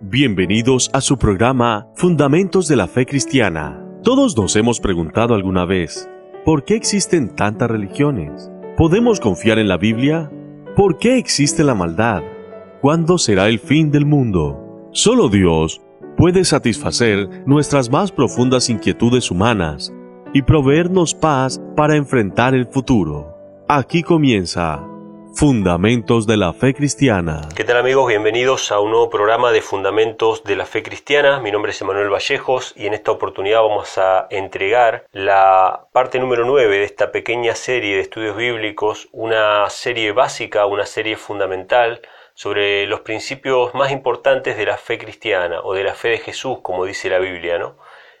Bienvenidos a su programa Fundamentos de la Fe Cristiana. Todos nos hemos preguntado alguna vez, ¿por qué existen tantas religiones? ¿Podemos confiar en la Biblia? ¿Por qué existe la maldad? ¿Cuándo será el fin del mundo? Solo Dios puede satisfacer nuestras más profundas inquietudes humanas y proveernos paz para enfrentar el futuro. Aquí comienza Fundamentos de la Fe Cristiana. ¿Qué tal amigos? Bienvenidos a un nuevo programa de Fundamentos de la Fe Cristiana. Mi nombre es Emanuel Vallejos y en esta oportunidad vamos a entregar la parte número 9 de esta pequeña serie de estudios bíblicos, una serie básica, una serie fundamental sobre los principios más importantes de la fe cristiana o de la fe de Jesús, como dice la Biblia, ¿no?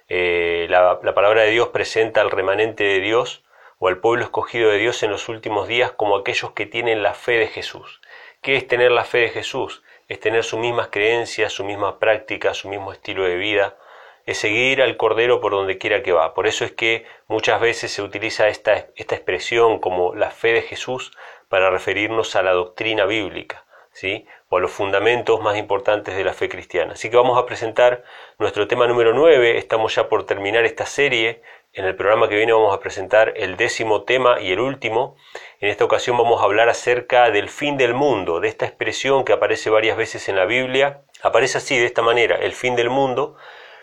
Eh, la, la palabra de Dios presenta al remanente de Dios o al pueblo escogido de Dios en los últimos días como aquellos que tienen la fe de Jesús. ¿Qué es tener la fe de Jesús? Es tener sus mismas creencias, su misma práctica, su mismo estilo de vida, es seguir al Cordero por donde quiera que va. Por eso es que muchas veces se utiliza esta, esta expresión como la fe de Jesús para referirnos a la doctrina bíblica, ¿sí? o a los fundamentos más importantes de la fe cristiana. Así que vamos a presentar nuestro tema número 9, estamos ya por terminar esta serie en el programa que viene vamos a presentar el décimo tema y el último. En esta ocasión vamos a hablar acerca del fin del mundo, de esta expresión que aparece varias veces en la Biblia. Aparece así, de esta manera, el fin del mundo,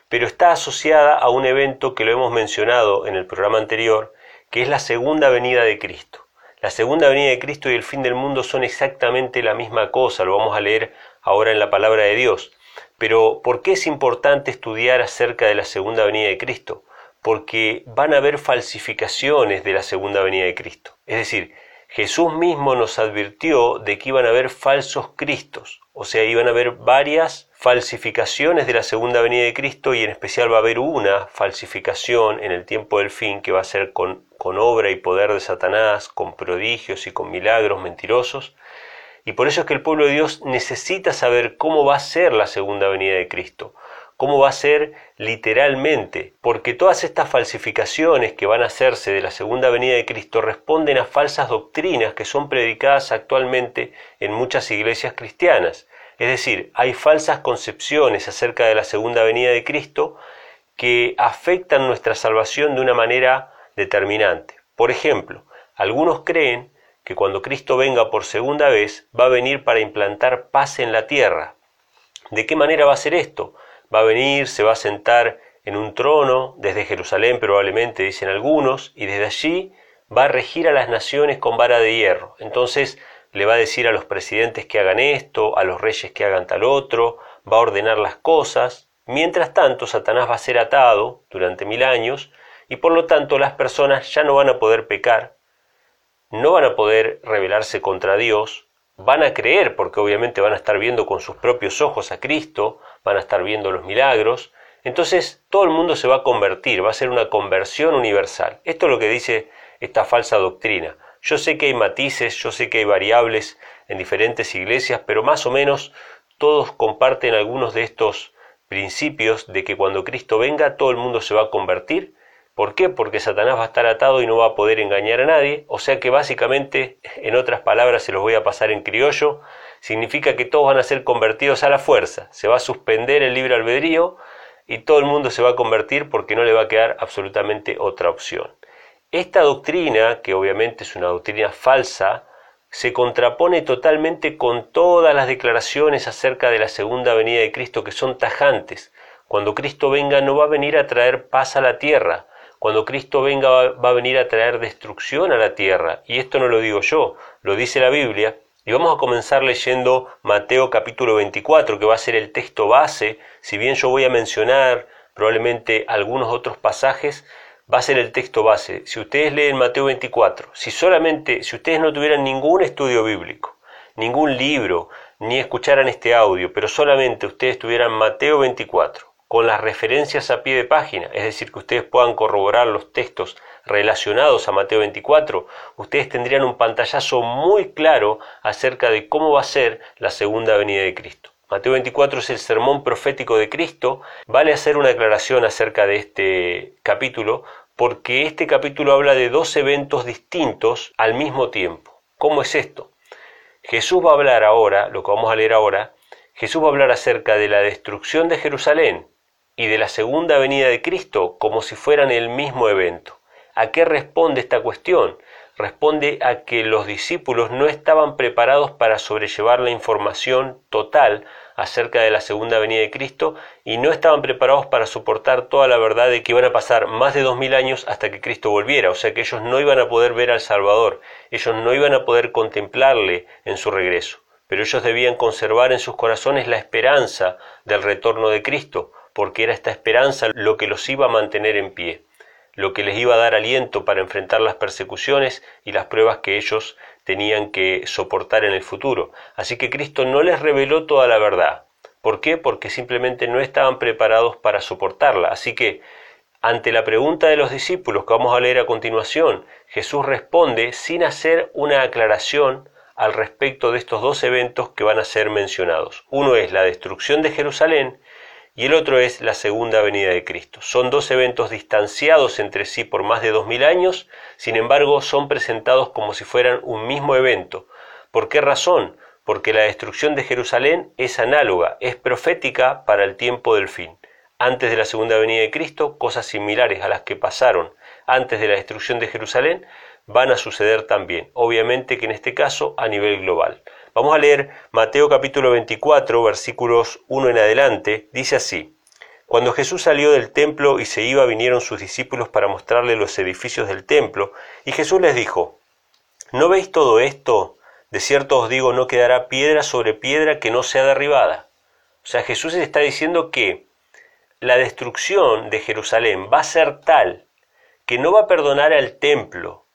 pero está asociada a un evento que lo hemos mencionado en el programa anterior, que es la segunda venida de Cristo. La segunda venida de Cristo y el fin del mundo son exactamente la misma cosa, lo vamos a leer ahora en la palabra de Dios. Pero, ¿por qué es importante estudiar acerca de la segunda venida de Cristo? Porque van a haber falsificaciones de la segunda venida de Cristo. Es decir, Jesús mismo nos advirtió de que iban a haber falsos Cristos, o sea, iban a haber varias falsificaciones de la segunda venida de Cristo y en especial va a haber una falsificación en el tiempo del fin que va a ser con, con obra y poder de Satanás, con prodigios y con milagros mentirosos. Y por eso es que el pueblo de Dios necesita saber cómo va a ser la segunda venida de Cristo cómo va a ser literalmente, porque todas estas falsificaciones que van a hacerse de la segunda venida de Cristo responden a falsas doctrinas que son predicadas actualmente en muchas iglesias cristianas. Es decir, hay falsas concepciones acerca de la segunda venida de Cristo que afectan nuestra salvación de una manera determinante. Por ejemplo, algunos creen que cuando Cristo venga por segunda vez va a venir para implantar paz en la tierra. ¿De qué manera va a ser esto? Va a venir, se va a sentar en un trono desde Jerusalén probablemente, dicen algunos, y desde allí va a regir a las naciones con vara de hierro. Entonces le va a decir a los presidentes que hagan esto, a los reyes que hagan tal otro, va a ordenar las cosas. Mientras tanto, Satanás va a ser atado durante mil años y por lo tanto las personas ya no van a poder pecar, no van a poder rebelarse contra Dios, van a creer porque obviamente van a estar viendo con sus propios ojos a Cristo, van a estar viendo los milagros, entonces todo el mundo se va a convertir, va a ser una conversión universal. Esto es lo que dice esta falsa doctrina. Yo sé que hay matices, yo sé que hay variables en diferentes iglesias, pero más o menos todos comparten algunos de estos principios de que cuando Cristo venga todo el mundo se va a convertir. ¿Por qué? Porque Satanás va a estar atado y no va a poder engañar a nadie. O sea que básicamente, en otras palabras, se los voy a pasar en criollo, significa que todos van a ser convertidos a la fuerza, se va a suspender el libre albedrío y todo el mundo se va a convertir porque no le va a quedar absolutamente otra opción. Esta doctrina, que obviamente es una doctrina falsa, se contrapone totalmente con todas las declaraciones acerca de la segunda venida de Cristo que son tajantes. Cuando Cristo venga no va a venir a traer paz a la tierra, cuando Cristo venga va a venir a traer destrucción a la tierra. Y esto no lo digo yo, lo dice la Biblia, y vamos a comenzar leyendo Mateo capítulo 24, que va a ser el texto base. Si bien yo voy a mencionar probablemente algunos otros pasajes, va a ser el texto base. Si ustedes leen Mateo 24, si solamente, si ustedes no tuvieran ningún estudio bíblico, ningún libro, ni escucharan este audio, pero solamente ustedes tuvieran Mateo 24, con las referencias a pie de página, es decir, que ustedes puedan corroborar los textos relacionados a Mateo 24, ustedes tendrían un pantallazo muy claro acerca de cómo va a ser la segunda venida de Cristo. Mateo 24 es el sermón profético de Cristo. Vale hacer una aclaración acerca de este capítulo porque este capítulo habla de dos eventos distintos al mismo tiempo. ¿Cómo es esto? Jesús va a hablar ahora, lo que vamos a leer ahora, Jesús va a hablar acerca de la destrucción de Jerusalén y de la segunda venida de Cristo como si fueran el mismo evento. ¿A qué responde esta cuestión? Responde a que los discípulos no estaban preparados para sobrellevar la información total acerca de la segunda venida de Cristo y no estaban preparados para soportar toda la verdad de que iban a pasar más de dos mil años hasta que Cristo volviera, o sea que ellos no iban a poder ver al Salvador, ellos no iban a poder contemplarle en su regreso, pero ellos debían conservar en sus corazones la esperanza del retorno de Cristo, porque era esta esperanza lo que los iba a mantener en pie, lo que les iba a dar aliento para enfrentar las persecuciones y las pruebas que ellos tenían que soportar en el futuro. Así que Cristo no les reveló toda la verdad. ¿Por qué? Porque simplemente no estaban preparados para soportarla. Así que, ante la pregunta de los discípulos que vamos a leer a continuación, Jesús responde sin hacer una aclaración al respecto de estos dos eventos que van a ser mencionados. Uno es la destrucción de Jerusalén y el otro es la segunda venida de Cristo. Son dos eventos distanciados entre sí por más de dos mil años, sin embargo son presentados como si fueran un mismo evento. ¿Por qué razón? Porque la destrucción de Jerusalén es análoga, es profética para el tiempo del fin. Antes de la segunda venida de Cristo, cosas similares a las que pasaron antes de la destrucción de Jerusalén van a suceder también, obviamente que en este caso a nivel global. Vamos a leer Mateo capítulo 24, versículos 1 en adelante. Dice así, Cuando Jesús salió del templo y se iba, vinieron sus discípulos para mostrarle los edificios del templo, y Jesús les dijo, ¿No veis todo esto? De cierto os digo, no quedará piedra sobre piedra que no sea derribada. O sea, Jesús está diciendo que la destrucción de Jerusalén va a ser tal que no va a perdonar al templo,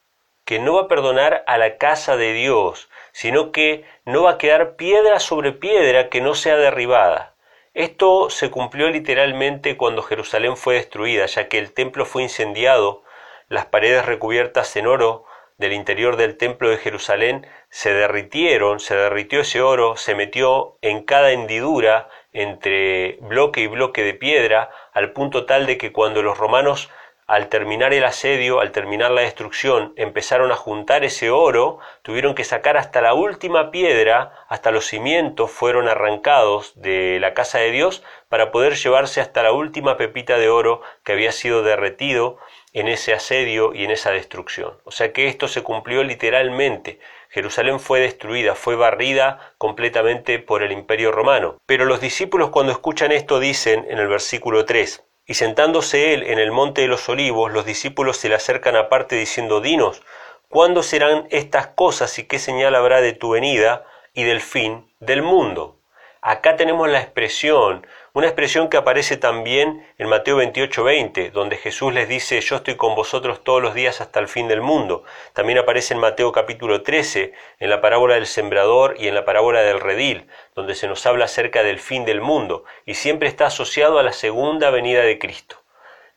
que no va a perdonar a la casa de Dios, sino que no va a quedar piedra sobre piedra que no sea derribada. Esto se cumplió literalmente cuando Jerusalén fue destruida, ya que el templo fue incendiado, las paredes recubiertas en oro del interior del templo de Jerusalén se derritieron, se derritió ese oro, se metió en cada hendidura entre bloque y bloque de piedra, al punto tal de que cuando los romanos al terminar el asedio, al terminar la destrucción, empezaron a juntar ese oro, tuvieron que sacar hasta la última piedra, hasta los cimientos fueron arrancados de la casa de Dios para poder llevarse hasta la última pepita de oro que había sido derretido en ese asedio y en esa destrucción. O sea que esto se cumplió literalmente. Jerusalén fue destruida, fue barrida completamente por el imperio romano. Pero los discípulos cuando escuchan esto dicen en el versículo 3, y sentándose él en el monte de los olivos, los discípulos se le acercan aparte diciendo, Dinos, ¿cuándo serán estas cosas y qué señal habrá de tu venida y del fin del mundo? Acá tenemos la expresión una expresión que aparece también en Mateo 28, 20, donde Jesús les dice, yo estoy con vosotros todos los días hasta el fin del mundo. También aparece en Mateo capítulo 13, en la parábola del sembrador y en la parábola del redil, donde se nos habla acerca del fin del mundo, y siempre está asociado a la segunda venida de Cristo.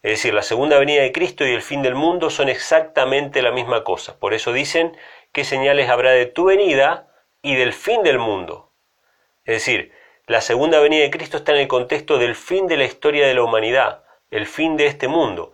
Es decir, la segunda venida de Cristo y el fin del mundo son exactamente la misma cosa. Por eso dicen, ¿qué señales habrá de tu venida y del fin del mundo? Es decir, la segunda venida de Cristo está en el contexto del fin de la historia de la humanidad, el fin de este mundo.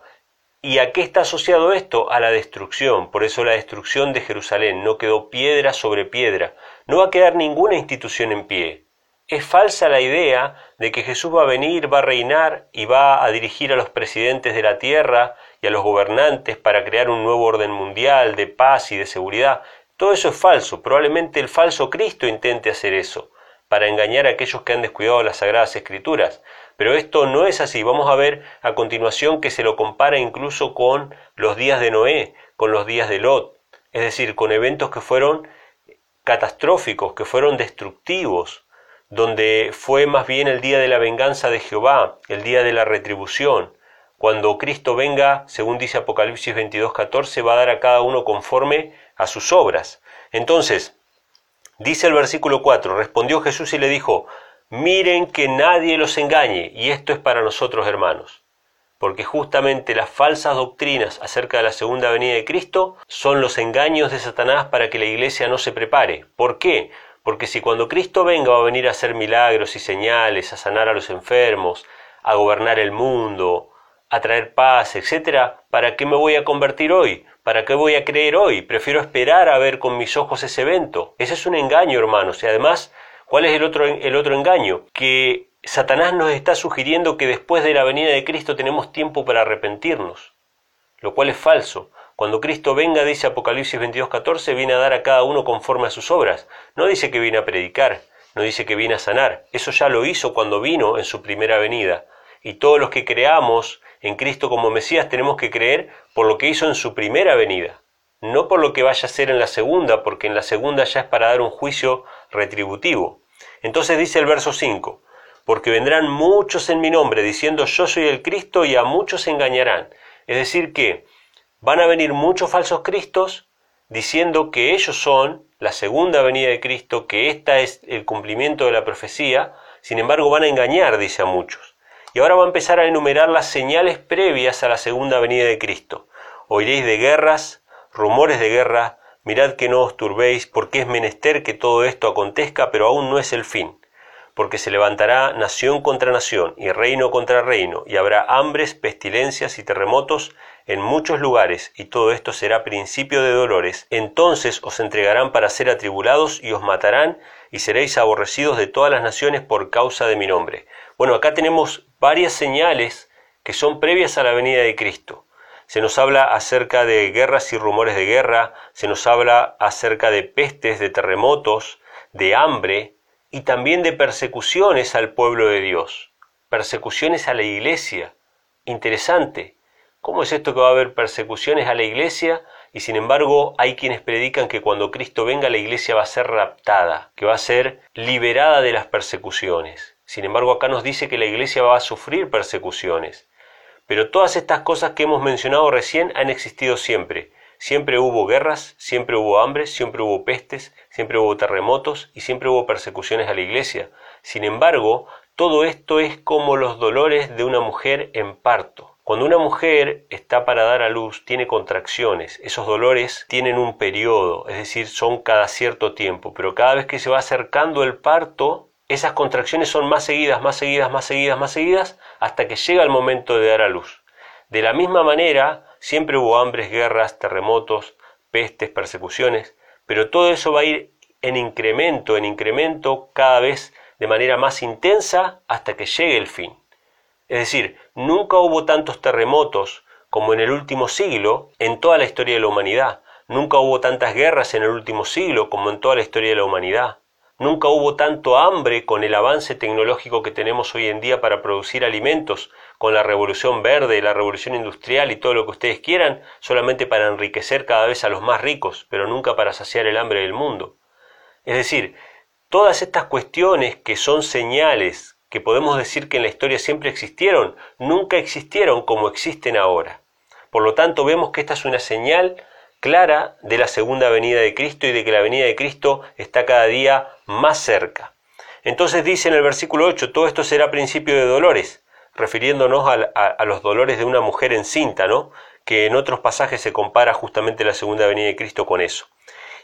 ¿Y a qué está asociado esto? A la destrucción. Por eso la destrucción de Jerusalén. No quedó piedra sobre piedra. No va a quedar ninguna institución en pie. Es falsa la idea de que Jesús va a venir, va a reinar y va a dirigir a los presidentes de la tierra y a los gobernantes para crear un nuevo orden mundial de paz y de seguridad. Todo eso es falso. Probablemente el falso Cristo intente hacer eso para engañar a aquellos que han descuidado las sagradas escrituras. Pero esto no es así. Vamos a ver a continuación que se lo compara incluso con los días de Noé, con los días de Lot, es decir, con eventos que fueron catastróficos, que fueron destructivos, donde fue más bien el día de la venganza de Jehová, el día de la retribución. Cuando Cristo venga, según dice Apocalipsis 22:14, va a dar a cada uno conforme a sus obras. Entonces, Dice el versículo 4, respondió Jesús y le dijo, miren que nadie los engañe, y esto es para nosotros hermanos, porque justamente las falsas doctrinas acerca de la segunda venida de Cristo son los engaños de Satanás para que la iglesia no se prepare. ¿Por qué? Porque si cuando Cristo venga va a venir a hacer milagros y señales, a sanar a los enfermos, a gobernar el mundo, a traer paz, etc., ¿para qué me voy a convertir hoy? ¿Para qué voy a creer hoy? Prefiero esperar a ver con mis ojos ese evento. Ese es un engaño, hermanos. Y además, ¿Cuál es el otro, el otro engaño? Que Satanás nos está sugiriendo que después de la venida de Cristo tenemos tiempo para arrepentirnos, lo cual es falso. Cuando Cristo venga, dice Apocalipsis 22:14, viene a dar a cada uno conforme a sus obras. No dice que viene a predicar, no dice que viene a sanar. Eso ya lo hizo cuando vino en su primera venida. Y todos los que creamos en Cristo como Mesías tenemos que creer por lo que hizo en su primera venida, no por lo que vaya a hacer en la segunda, porque en la segunda ya es para dar un juicio retributivo. Entonces dice el verso 5, porque vendrán muchos en mi nombre diciendo yo soy el Cristo y a muchos engañarán. Es decir que Van a venir muchos falsos cristos diciendo que ellos son la segunda venida de Cristo, que esta es el cumplimiento de la profecía, sin embargo van a engañar, dice a muchos. Y ahora va a empezar a enumerar las señales previas a la segunda venida de Cristo. Oiréis de guerras, rumores de guerra, mirad que no os turbéis, porque es menester que todo esto acontezca, pero aún no es el fin porque se levantará nación contra nación y reino contra reino, y habrá hambres, pestilencias y terremotos en muchos lugares, y todo esto será principio de dolores. Entonces os entregarán para ser atribulados y os matarán, y seréis aborrecidos de todas las naciones por causa de mi nombre. Bueno, acá tenemos varias señales que son previas a la venida de Cristo. Se nos habla acerca de guerras y rumores de guerra, se nos habla acerca de pestes, de terremotos, de hambre, y también de persecuciones al pueblo de Dios, persecuciones a la iglesia. Interesante. ¿Cómo es esto que va a haber persecuciones a la iglesia y sin embargo hay quienes predican que cuando Cristo venga la iglesia va a ser raptada, que va a ser liberada de las persecuciones? Sin embargo acá nos dice que la iglesia va a sufrir persecuciones. Pero todas estas cosas que hemos mencionado recién han existido siempre. Siempre hubo guerras, siempre hubo hambre, siempre hubo pestes, siempre hubo terremotos y siempre hubo persecuciones a la iglesia. Sin embargo, todo esto es como los dolores de una mujer en parto. Cuando una mujer está para dar a luz, tiene contracciones. Esos dolores tienen un periodo, es decir, son cada cierto tiempo, pero cada vez que se va acercando el parto, esas contracciones son más seguidas, más seguidas, más seguidas, más seguidas, hasta que llega el momento de dar a luz. De la misma manera, Siempre hubo hambres, guerras, terremotos, pestes, persecuciones, pero todo eso va a ir en incremento, en incremento cada vez de manera más intensa hasta que llegue el fin. Es decir, nunca hubo tantos terremotos como en el último siglo en toda la historia de la humanidad. Nunca hubo tantas guerras en el último siglo como en toda la historia de la humanidad. Nunca hubo tanto hambre con el avance tecnológico que tenemos hoy en día para producir alimentos, con la revolución verde, la revolución industrial y todo lo que ustedes quieran, solamente para enriquecer cada vez a los más ricos, pero nunca para saciar el hambre del mundo. Es decir, todas estas cuestiones que son señales que podemos decir que en la historia siempre existieron, nunca existieron como existen ahora. Por lo tanto, vemos que esta es una señal clara de la segunda venida de Cristo y de que la venida de Cristo está cada día más cerca. Entonces dice en el versículo 8, todo esto será principio de dolores, refiriéndonos a, los dolores de una mujer encinta, ¿no? que en otros pasajes se compara justamente la segunda venida de Cristo con eso.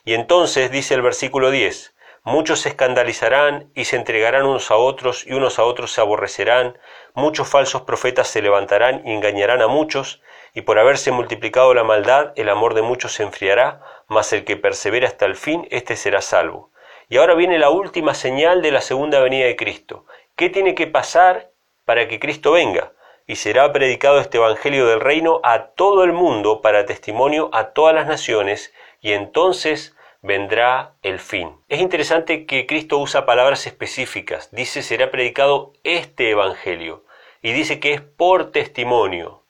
Y entonces dice el versículo 10, muchos se escandalizarán y se entregarán unos a otros y unos a otros se aborrecerán, muchos falsos profetas se levantarán y engañarán a muchos, y por haberse multiplicado la maldad, el amor de muchos se enfriará, mas el que persevera hasta el fin, éste será salvo. Y ahora viene la última señal de la segunda venida de Cristo. ¿Qué tiene que pasar para que Cristo venga? Y será predicado este Evangelio del Reino a todo el mundo para testimonio a todas las naciones, y entonces vendrá el fin. Es interesante que Cristo usa palabras específicas. Dice será predicado este Evangelio. Y dice que es por testimonio.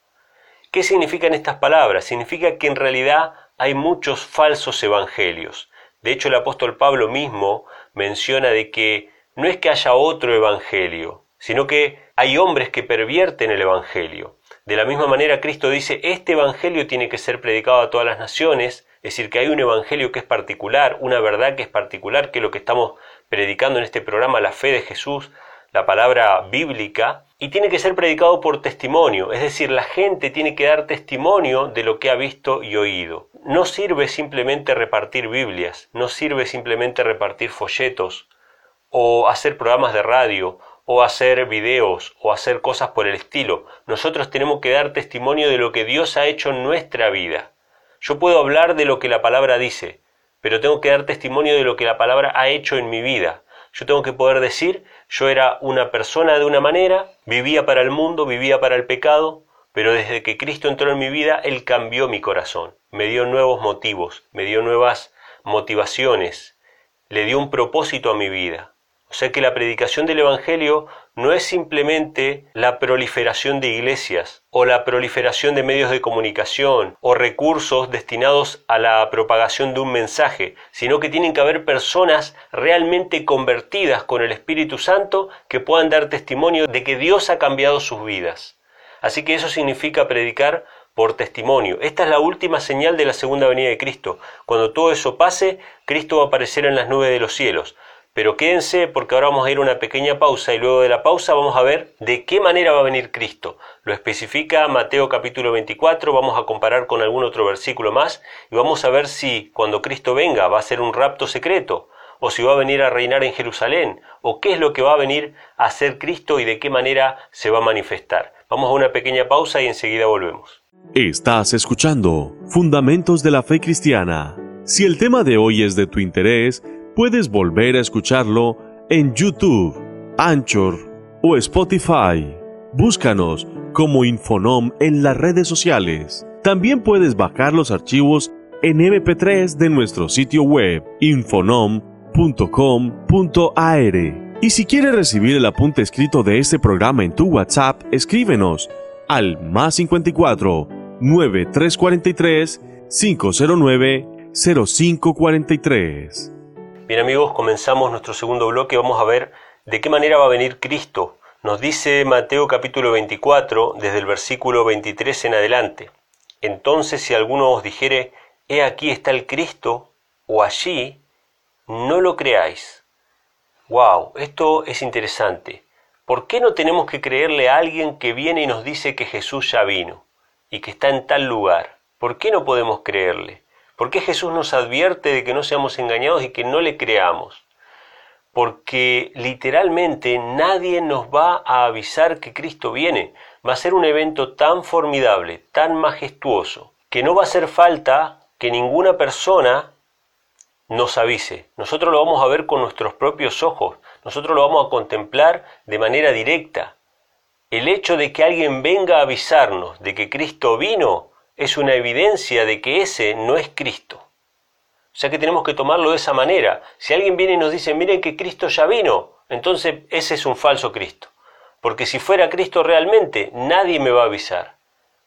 ¿Qué significan estas palabras? Significa que en realidad hay muchos falsos evangelios. De hecho, el apóstol Pablo mismo menciona de que no es que haya otro evangelio, sino que hay hombres que pervierten el evangelio. De la misma manera, Cristo dice, este evangelio tiene que ser predicado a todas las naciones, es decir, que hay un evangelio que es particular, una verdad que es particular, que es lo que estamos predicando en este programa, la fe de Jesús, la palabra bíblica, y tiene que ser predicado por testimonio, es decir, la gente tiene que dar testimonio de lo que ha visto y oído. No sirve simplemente repartir Biblias, no sirve simplemente repartir folletos o hacer programas de radio o hacer videos o hacer cosas por el estilo. Nosotros tenemos que dar testimonio de lo que Dios ha hecho en nuestra vida. Yo puedo hablar de lo que la palabra dice, pero tengo que dar testimonio de lo que la palabra ha hecho en mi vida. Yo tengo que poder decir, yo era una persona de una manera, vivía para el mundo, vivía para el pecado, pero desde que Cristo entró en mi vida, Él cambió mi corazón, me dio nuevos motivos, me dio nuevas motivaciones, le dio un propósito a mi vida. O sea que la predicación del Evangelio no es simplemente la proliferación de iglesias o la proliferación de medios de comunicación o recursos destinados a la propagación de un mensaje, sino que tienen que haber personas realmente convertidas con el Espíritu Santo que puedan dar testimonio de que Dios ha cambiado sus vidas. Así que eso significa predicar por testimonio. Esta es la última señal de la segunda venida de Cristo. Cuando todo eso pase, Cristo va a aparecer en las nubes de los cielos. Pero quédense porque ahora vamos a ir a una pequeña pausa y luego de la pausa vamos a ver de qué manera va a venir Cristo. Lo especifica Mateo capítulo 24, vamos a comparar con algún otro versículo más y vamos a ver si cuando Cristo venga va a ser un rapto secreto o si va a venir a reinar en Jerusalén o qué es lo que va a venir a hacer Cristo y de qué manera se va a manifestar. Vamos a una pequeña pausa y enseguida volvemos. Estás escuchando Fundamentos de la Fe Cristiana. Si el tema de hoy es de tu interés, puedes volver a escucharlo en YouTube, Anchor o Spotify. Búscanos como Infonom en las redes sociales. También puedes bajar los archivos en MP3 de nuestro sitio web infonom.com.ar. Y si quieres recibir el apunte escrito de este programa en tu WhatsApp, escríbenos al más 54 9343 509 0543. Bien amigos, comenzamos nuestro segundo bloque. Vamos a ver de qué manera va a venir Cristo. Nos dice Mateo capítulo 24, desde el versículo 23 en adelante. Entonces si alguno os dijere, he aquí está el Cristo, o allí, no lo creáis. Wow, esto es interesante. ¿Por qué no tenemos que creerle a alguien que viene y nos dice que Jesús ya vino y que está en tal lugar? ¿Por qué no podemos creerle? ¿Por qué Jesús nos advierte de que no seamos engañados y que no le creamos? Porque literalmente nadie nos va a avisar que Cristo viene. Va a ser un evento tan formidable, tan majestuoso, que no va a hacer falta que ninguna persona nos avise. Nosotros lo vamos a ver con nuestros propios ojos, nosotros lo vamos a contemplar de manera directa. El hecho de que alguien venga a avisarnos de que Cristo vino es una evidencia de que ese no es Cristo. O sea que tenemos que tomarlo de esa manera. Si alguien viene y nos dice, miren que Cristo ya vino, entonces ese es un falso Cristo. Porque si fuera Cristo realmente, nadie me va a avisar.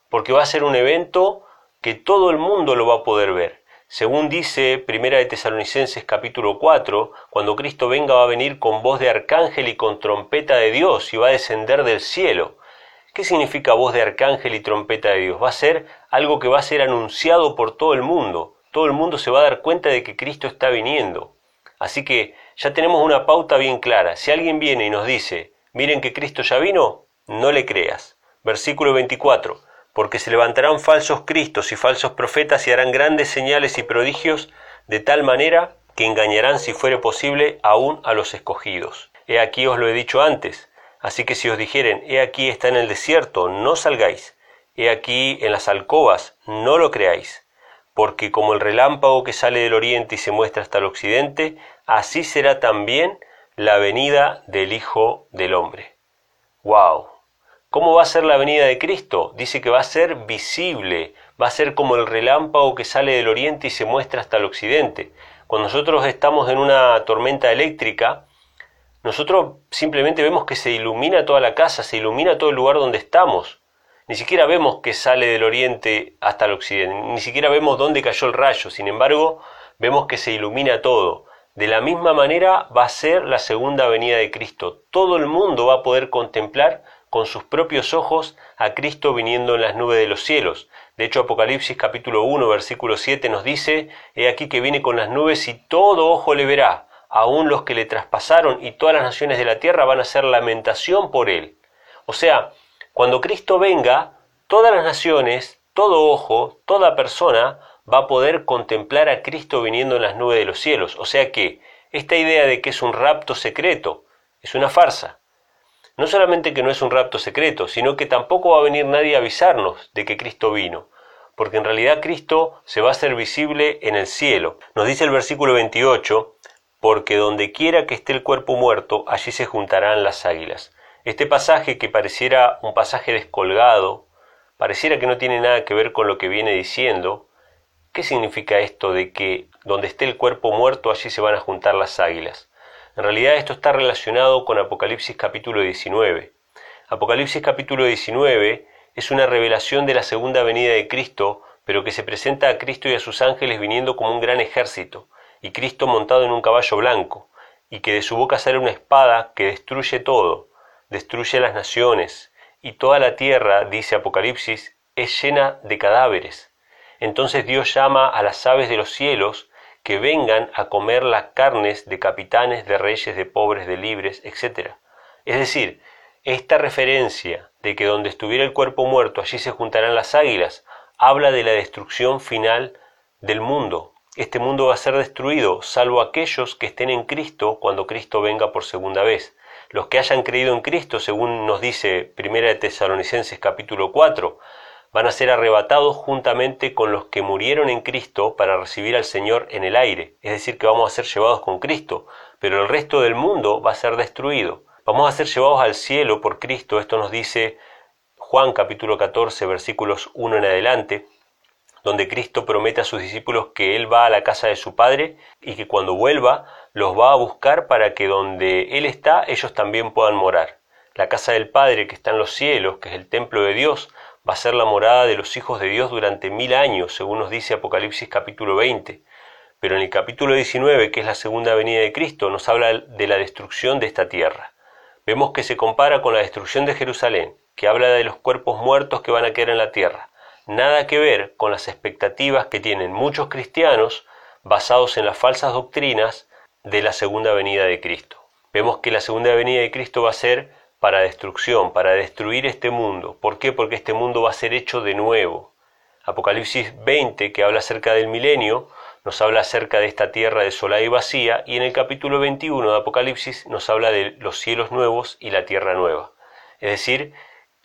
Porque va a ser un evento que todo el mundo lo va a poder ver. Según dice Primera de Tesalonicenses capítulo 4, cuando Cristo venga va a venir con voz de arcángel y con trompeta de Dios y va a descender del cielo. ¿Qué significa voz de arcángel y trompeta de Dios? Va a ser algo que va a ser anunciado por todo el mundo. Todo el mundo se va a dar cuenta de que Cristo está viniendo. Así que ya tenemos una pauta bien clara. Si alguien viene y nos dice, miren que Cristo ya vino, no le creas. Versículo 24. Porque se levantarán falsos cristos y falsos profetas y harán grandes señales y prodigios de tal manera que engañarán si fuere posible aún a los escogidos. He aquí os lo he dicho antes. Así que si os dijeren, he aquí está en el desierto, no salgáis he aquí en las alcobas, no lo creáis, porque como el relámpago que sale del oriente y se muestra hasta el occidente, así será también la venida del Hijo del Hombre. ¡Wow! ¿Cómo va a ser la venida de Cristo? Dice que va a ser visible, va a ser como el relámpago que sale del oriente y se muestra hasta el occidente. Cuando nosotros estamos en una tormenta eléctrica, nosotros simplemente vemos que se ilumina toda la casa, se ilumina todo el lugar donde estamos. Ni siquiera vemos que sale del oriente hasta el occidente, ni siquiera vemos dónde cayó el rayo, sin embargo, vemos que se ilumina todo. De la misma manera va a ser la segunda venida de Cristo. Todo el mundo va a poder contemplar con sus propios ojos a Cristo viniendo en las nubes de los cielos. De hecho, Apocalipsis capítulo 1, versículo 7 nos dice, He aquí que viene con las nubes y todo ojo le verá, aun los que le traspasaron y todas las naciones de la tierra van a hacer lamentación por él. O sea, cuando Cristo venga, todas las naciones, todo ojo, toda persona va a poder contemplar a Cristo viniendo en las nubes de los cielos. O sea que esta idea de que es un rapto secreto es una farsa. No solamente que no es un rapto secreto, sino que tampoco va a venir nadie a avisarnos de que Cristo vino, porque en realidad Cristo se va a hacer visible en el cielo. Nos dice el versículo 28, porque donde quiera que esté el cuerpo muerto, allí se juntarán las águilas. Este pasaje que pareciera un pasaje descolgado, pareciera que no tiene nada que ver con lo que viene diciendo, ¿qué significa esto de que donde esté el cuerpo muerto, allí se van a juntar las águilas? En realidad esto está relacionado con Apocalipsis capítulo 19. Apocalipsis capítulo 19 es una revelación de la segunda venida de Cristo, pero que se presenta a Cristo y a sus ángeles viniendo como un gran ejército, y Cristo montado en un caballo blanco, y que de su boca sale una espada que destruye todo, destruye las naciones, y toda la tierra, dice Apocalipsis, es llena de cadáveres. Entonces Dios llama a las aves de los cielos que vengan a comer las carnes de capitanes, de reyes, de pobres, de libres, etc. Es decir, esta referencia de que donde estuviera el cuerpo muerto allí se juntarán las águilas, habla de la destrucción final del mundo. Este mundo va a ser destruido, salvo aquellos que estén en Cristo cuando Cristo venga por segunda vez. Los que hayan creído en Cristo, según nos dice Primera de Tesalonicenses capítulo 4, van a ser arrebatados juntamente con los que murieron en Cristo para recibir al Señor en el aire. Es decir, que vamos a ser llevados con Cristo, pero el resto del mundo va a ser destruido. Vamos a ser llevados al cielo por Cristo, esto nos dice Juan capítulo 14 versículos 1 en adelante, donde Cristo promete a sus discípulos que Él va a la casa de su Padre y que cuando vuelva los va a buscar para que donde Él está ellos también puedan morar. La casa del Padre que está en los cielos, que es el templo de Dios, va a ser la morada de los hijos de Dios durante mil años, según nos dice Apocalipsis capítulo 20. Pero en el capítulo 19, que es la segunda venida de Cristo, nos habla de la destrucción de esta tierra vemos que se compara con la destrucción de Jerusalén, que habla de los cuerpos muertos que van a quedar en la tierra. Nada que ver con las expectativas que tienen muchos cristianos basados en las falsas doctrinas de la segunda venida de Cristo. Vemos que la segunda venida de Cristo va a ser para destrucción, para destruir este mundo. ¿Por qué? Porque este mundo va a ser hecho de nuevo. Apocalipsis 20, que habla acerca del milenio, nos habla acerca de esta tierra desolada y vacía, y en el capítulo 21 de Apocalipsis nos habla de los cielos nuevos y la tierra nueva. Es decir,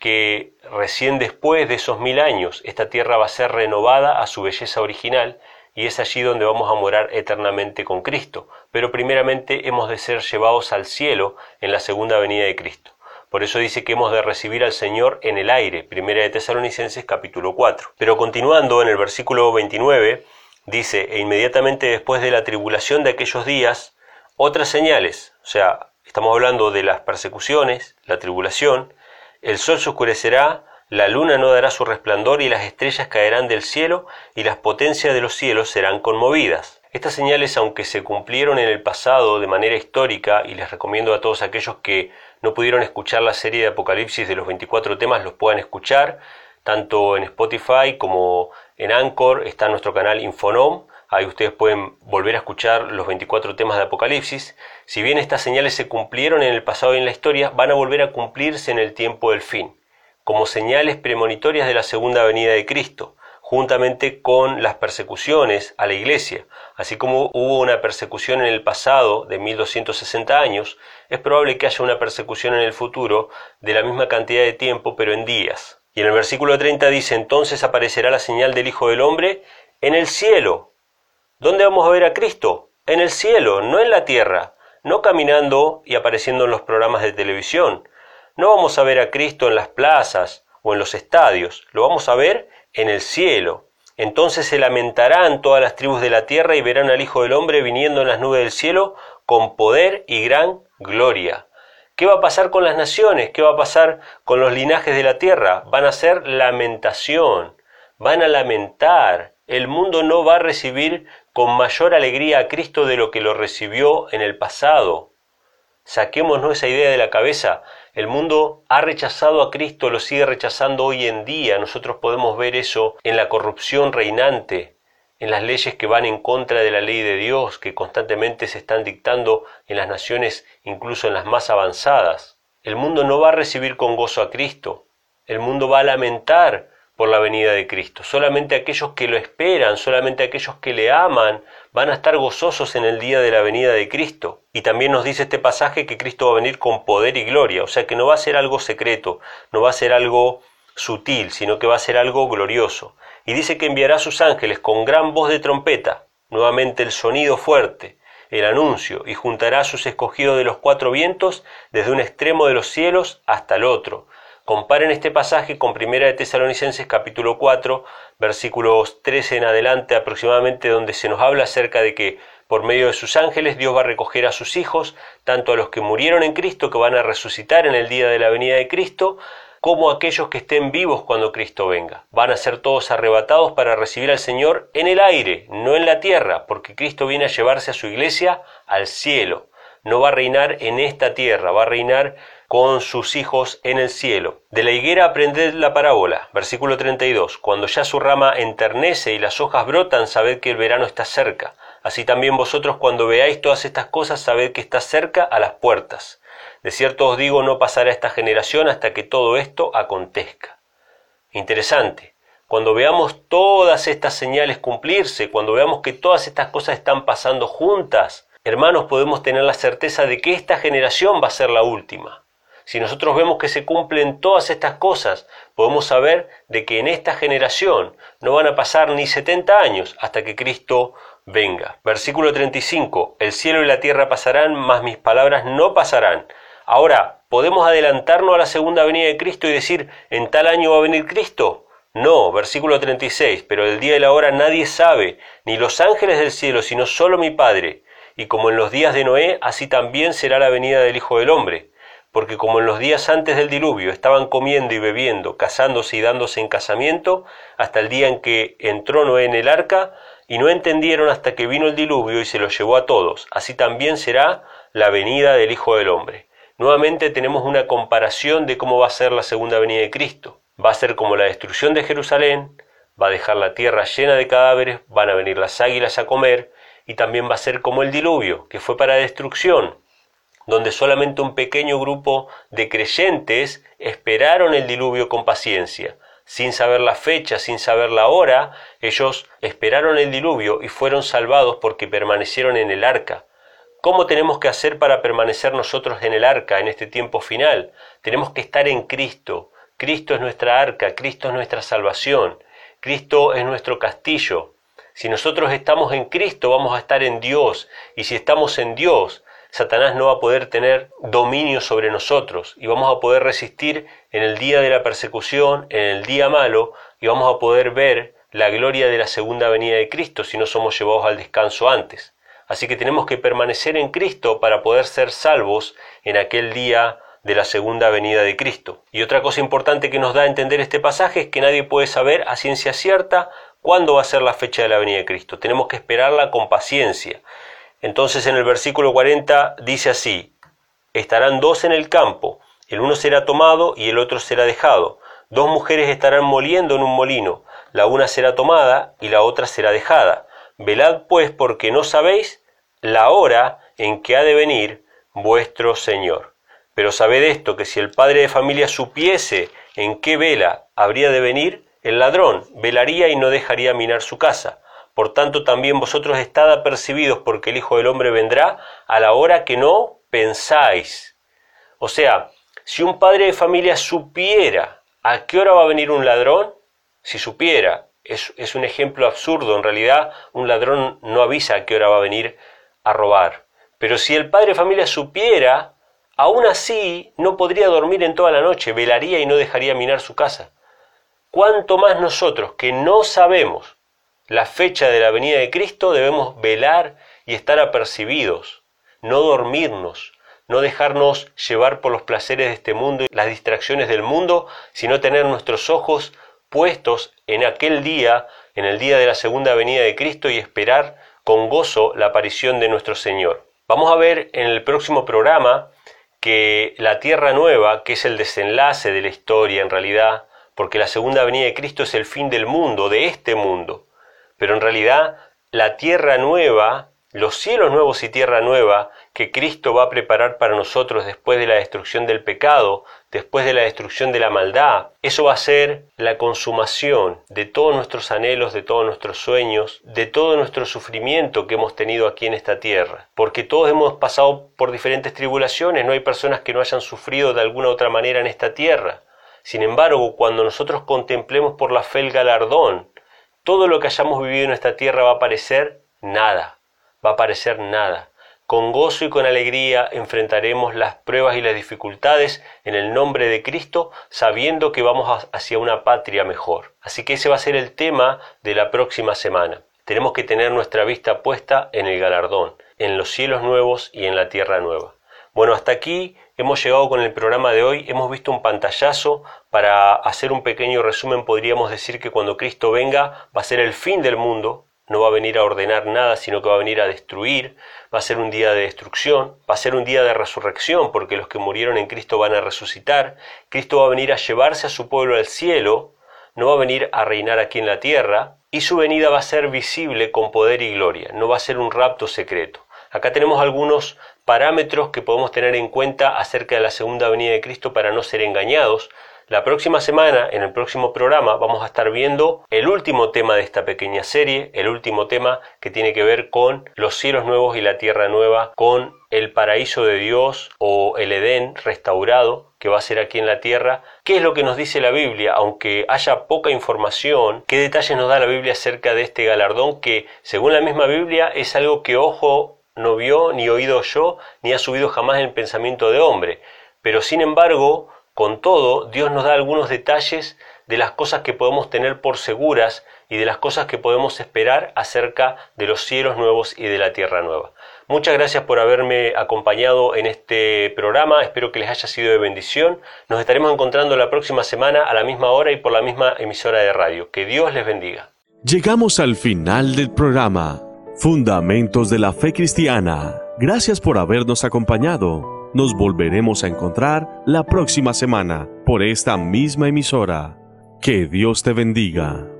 que recién después de esos mil años esta tierra va a ser renovada a su belleza original y es allí donde vamos a morar eternamente con Cristo. Pero primeramente hemos de ser llevados al cielo en la segunda venida de Cristo. Por eso dice que hemos de recibir al Señor en el aire, primera de Tesalonicenses capítulo 4. Pero continuando en el versículo 29, dice, e inmediatamente después de la tribulación de aquellos días, otras señales, o sea, estamos hablando de las persecuciones, la tribulación, el sol se oscurecerá, la luna no dará su resplandor y las estrellas caerán del cielo y las potencias de los cielos serán conmovidas. Estas señales, aunque se cumplieron en el pasado de manera histórica, y les recomiendo a todos aquellos que no pudieron escuchar la serie de Apocalipsis de los 24 temas, los puedan escuchar, tanto en Spotify como en Anchor está nuestro canal Infonom. Ahí ustedes pueden volver a escuchar los 24 temas de Apocalipsis. Si bien estas señales se cumplieron en el pasado y en la historia, van a volver a cumplirse en el tiempo del fin, como señales premonitorias de la segunda venida de Cristo, juntamente con las persecuciones a la iglesia. Así como hubo una persecución en el pasado de 1260 años, es probable que haya una persecución en el futuro de la misma cantidad de tiempo, pero en días. Y en el versículo 30 dice, entonces aparecerá la señal del Hijo del Hombre en el cielo. ¿Dónde vamos a ver a Cristo? En el cielo, no en la tierra, no caminando y apareciendo en los programas de televisión. No vamos a ver a Cristo en las plazas o en los estadios, lo vamos a ver en el cielo. Entonces se lamentarán todas las tribus de la tierra y verán al Hijo del Hombre viniendo en las nubes del cielo con poder y gran gloria. ¿Qué va a pasar con las naciones? ¿Qué va a pasar con los linajes de la tierra? Van a ser lamentación, van a lamentar. El mundo no va a recibir con mayor alegría a Cristo de lo que lo recibió en el pasado. Saquémonos esa idea de la cabeza. El mundo ha rechazado a Cristo, lo sigue rechazando hoy en día. Nosotros podemos ver eso en la corrupción reinante, en las leyes que van en contra de la ley de Dios, que constantemente se están dictando en las naciones, incluso en las más avanzadas. El mundo no va a recibir con gozo a Cristo, el mundo va a lamentar por la venida de Cristo. Solamente aquellos que lo esperan, solamente aquellos que le aman, van a estar gozosos en el día de la venida de Cristo. Y también nos dice este pasaje que Cristo va a venir con poder y gloria, o sea que no va a ser algo secreto, no va a ser algo sutil, sino que va a ser algo glorioso y dice que enviará a sus ángeles con gran voz de trompeta, nuevamente el sonido fuerte, el anuncio, y juntará a sus escogidos de los cuatro vientos desde un extremo de los cielos hasta el otro. Comparen este pasaje con 1 de Tesalonicenses capítulo 4, versículos 13 en adelante aproximadamente, donde se nos habla acerca de que por medio de sus ángeles Dios va a recoger a sus hijos, tanto a los que murieron en Cristo, que van a resucitar en el día de la venida de Cristo, como aquellos que estén vivos cuando Cristo venga. Van a ser todos arrebatados para recibir al Señor en el aire, no en la tierra, porque Cristo viene a llevarse a su iglesia al cielo. No va a reinar en esta tierra, va a reinar con sus hijos en el cielo. De la higuera aprended la parábola. Versículo 32. Cuando ya su rama enternece y las hojas brotan, sabed que el verano está cerca. Así también vosotros cuando veáis todas estas cosas, sabed que está cerca a las puertas. De cierto os digo, no pasará esta generación hasta que todo esto acontezca. Interesante. Cuando veamos todas estas señales cumplirse, cuando veamos que todas estas cosas están pasando juntas, hermanos, podemos tener la certeza de que esta generación va a ser la última. Si nosotros vemos que se cumplen todas estas cosas, podemos saber de que en esta generación no van a pasar ni 70 años hasta que Cristo venga. Versículo 35. El cielo y la tierra pasarán, mas mis palabras no pasarán. Ahora, ¿podemos adelantarnos a la segunda venida de Cristo y decir, en tal año va a venir Cristo? No, versículo 36, pero el día y la hora nadie sabe, ni los ángeles del cielo, sino solo mi Padre. Y como en los días de Noé, así también será la venida del Hijo del Hombre. Porque como en los días antes del diluvio estaban comiendo y bebiendo, casándose y dándose en casamiento, hasta el día en que entró Noé en el arca, y no entendieron hasta que vino el diluvio y se los llevó a todos, así también será la venida del Hijo del Hombre. Nuevamente tenemos una comparación de cómo va a ser la segunda venida de Cristo. Va a ser como la destrucción de Jerusalén, va a dejar la tierra llena de cadáveres, van a venir las águilas a comer, y también va a ser como el diluvio, que fue para destrucción, donde solamente un pequeño grupo de creyentes esperaron el diluvio con paciencia. Sin saber la fecha, sin saber la hora, ellos esperaron el diluvio y fueron salvados porque permanecieron en el arca. ¿Cómo tenemos que hacer para permanecer nosotros en el arca en este tiempo final? Tenemos que estar en Cristo. Cristo es nuestra arca, Cristo es nuestra salvación, Cristo es nuestro castillo. Si nosotros estamos en Cristo, vamos a estar en Dios. Y si estamos en Dios, Satanás no va a poder tener dominio sobre nosotros y vamos a poder resistir en el día de la persecución, en el día malo, y vamos a poder ver la gloria de la segunda venida de Cristo si no somos llevados al descanso antes. Así que tenemos que permanecer en Cristo para poder ser salvos en aquel día de la segunda venida de Cristo. Y otra cosa importante que nos da a entender este pasaje es que nadie puede saber a ciencia cierta cuándo va a ser la fecha de la venida de Cristo. Tenemos que esperarla con paciencia. Entonces en el versículo 40 dice así, estarán dos en el campo, el uno será tomado y el otro será dejado. Dos mujeres estarán moliendo en un molino, la una será tomada y la otra será dejada. Velad pues porque no sabéis la hora en que ha de venir vuestro Señor. Pero sabed esto, que si el padre de familia supiese en qué vela habría de venir, el ladrón velaría y no dejaría minar su casa. Por tanto también vosotros estad apercibidos porque el Hijo del Hombre vendrá a la hora que no pensáis. O sea, si un padre de familia supiera a qué hora va a venir un ladrón, si supiera es, un ejemplo absurdo. En realidad, un ladrón no avisa a qué hora va a venir a robar. Pero si el padre de familia supiera, aún así no podría dormir en toda la noche, velaría y no dejaría minar su casa. Cuanto más nosotros que no sabemos la fecha de la venida de Cristo debemos velar y estar apercibidos, no dormirnos, no dejarnos llevar por los placeres de este mundo y las distracciones del mundo, sino tener nuestros ojos puestos en aquel día, en el día de la segunda venida de Cristo y esperar con gozo la aparición de nuestro Señor. Vamos a ver en el próximo programa que la tierra nueva, que es el desenlace de la historia en realidad, porque la segunda venida de Cristo es el fin del mundo, de este mundo, pero en realidad la tierra nueva los cielos nuevos y tierra nueva que Cristo va a preparar para nosotros después de la destrucción del pecado, después de la destrucción de la maldad, eso va a ser la consumación de todos nuestros anhelos, de todos nuestros sueños, de todo nuestro sufrimiento que hemos tenido aquí en esta tierra. Porque todos hemos pasado por diferentes tribulaciones, no hay personas que no hayan sufrido de alguna otra manera en esta tierra. Sin embargo, cuando nosotros contemplemos por la fe el galardón, todo lo que hayamos vivido en esta tierra va a parecer nada va a parecer nada. con gozo y con alegría enfrentaremos las pruebas y las dificultades en el nombre de Cristo, sabiendo que vamos hacia una patria mejor. Así que ese va a ser el tema de la próxima semana. Tenemos que tener nuestra vista puesta en el galardón, en los cielos nuevos y en la tierra nueva. Bueno, hasta aquí hemos llegado con el programa de hoy. Hemos visto un pantallazo. Para hacer un pequeño resumen, podríamos decir que cuando Cristo venga va a ser el fin del mundo, no va a venir a ordenar nada, sino que va a venir a destruir, va a ser un día de destrucción, va a ser un día de resurrección, porque los que murieron en Cristo van a resucitar, Cristo va a venir a llevarse a su pueblo al cielo, no va a venir a reinar aquí en la tierra, y su venida va a ser visible con poder y gloria, no va a ser un rapto secreto. Acá tenemos algunos parámetros que podemos tener en cuenta acerca de la segunda venida de Cristo para no ser engañados, la próxima semana, en el próximo programa, vamos a estar viendo el último tema de esta pequeña serie, el último tema que tiene que ver con los cielos nuevos y la tierra nueva, con el paraíso de Dios o el Edén restaurado que va a ser aquí en la tierra. ¿Qué es lo que nos dice la Biblia? Aunque haya poca información, ¿qué detalles nos da la Biblia acerca de este galardón que, según la misma Biblia, es algo que ojo no vio, ni oído yo, ni ha subido jamás en el pensamiento de hombre? Pero sin embargo, con todo, Dios nos da algunos detalles de las cosas que podemos tener por seguras y de las cosas que podemos esperar acerca de los cielos nuevos y de la tierra nueva. Muchas gracias por haberme acompañado en este programa, espero que les haya sido de bendición. Nos estaremos encontrando la próxima semana a la misma hora y por la misma emisora de radio. Que Dios les bendiga. Llegamos al final del programa, Fundamentos de la Fe Cristiana. Gracias por habernos acompañado. Nos volveremos a encontrar la próxima semana por esta misma emisora. Que Dios te bendiga.